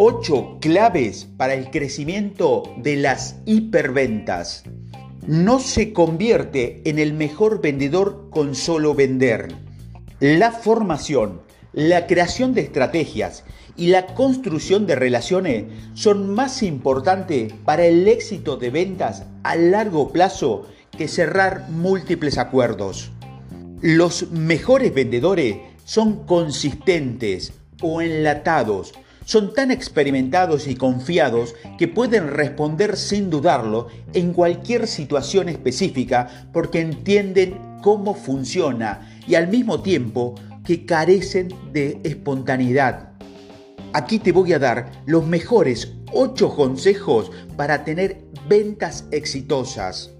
8 claves para el crecimiento de las hiperventas. No se convierte en el mejor vendedor con solo vender. La formación, la creación de estrategias y la construcción de relaciones son más importantes para el éxito de ventas a largo plazo que cerrar múltiples acuerdos. Los mejores vendedores son consistentes o enlatados son tan experimentados y confiados que pueden responder sin dudarlo en cualquier situación específica porque entienden cómo funciona y al mismo tiempo que carecen de espontaneidad. Aquí te voy a dar los mejores 8 consejos para tener ventas exitosas.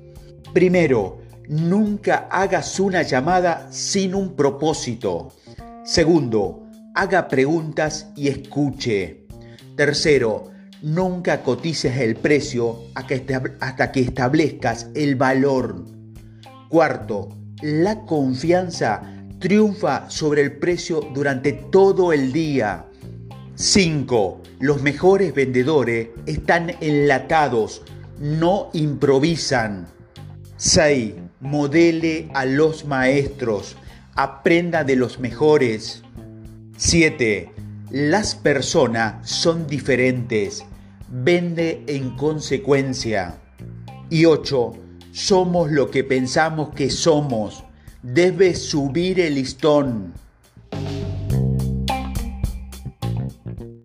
Primero, nunca hagas una llamada sin un propósito. Segundo, haga preguntas y escuche. Tercero, nunca cotices el precio hasta que establezcas el valor. Cuarto, la confianza triunfa sobre el precio durante todo el día. 5. Los mejores vendedores están enlatados, no improvisan. 6. Modele a los maestros, aprenda de los mejores. 7. Las personas son diferentes. Vende en consecuencia. Y 8. Somos lo que pensamos que somos. Debes subir el listón.